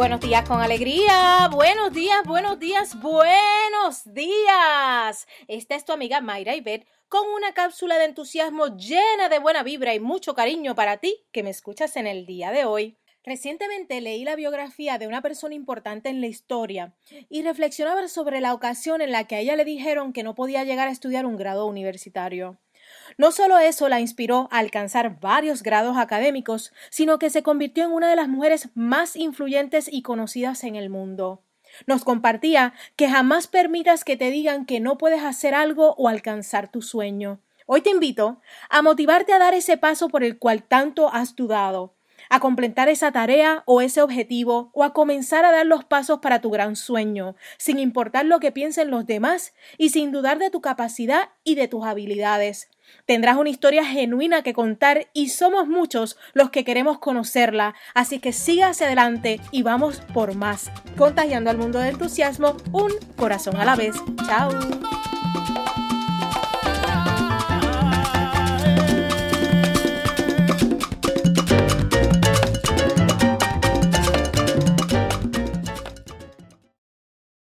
días con alegría. Buenos días, buenos días, buenos días. Esta es tu amiga Mayra Ibet con una cápsula de entusiasmo llena de buena vibra y mucho cariño para ti que me escuchas en el día de hoy. Recientemente leí la biografía de una persona importante en la historia y reflexionaba sobre la ocasión en la que a ella le dijeron que no podía llegar a estudiar un grado universitario. No solo eso la inspiró a alcanzar varios grados académicos, sino que se convirtió en una de las mujeres más influyentes y conocidas en el mundo. Nos compartía que jamás permitas que te digan que no puedes hacer algo o alcanzar tu sueño. Hoy te invito a motivarte a dar ese paso por el cual tanto has dudado, a completar esa tarea o ese objetivo o a comenzar a dar los pasos para tu gran sueño, sin importar lo que piensen los demás y sin dudar de tu capacidad y de tus habilidades. Tendrás una historia genuina que contar y somos muchos los que queremos conocerla, así que siga hacia adelante y vamos por más, contagiando al mundo de entusiasmo un corazón a la vez. Chao.